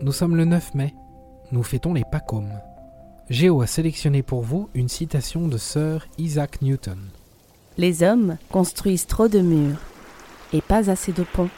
nous sommes le 9 mai. Nous fêtons les Pacômes. Géo a sélectionné pour vous une citation de Sir Isaac Newton. Les hommes construisent trop de murs et pas assez de ponts.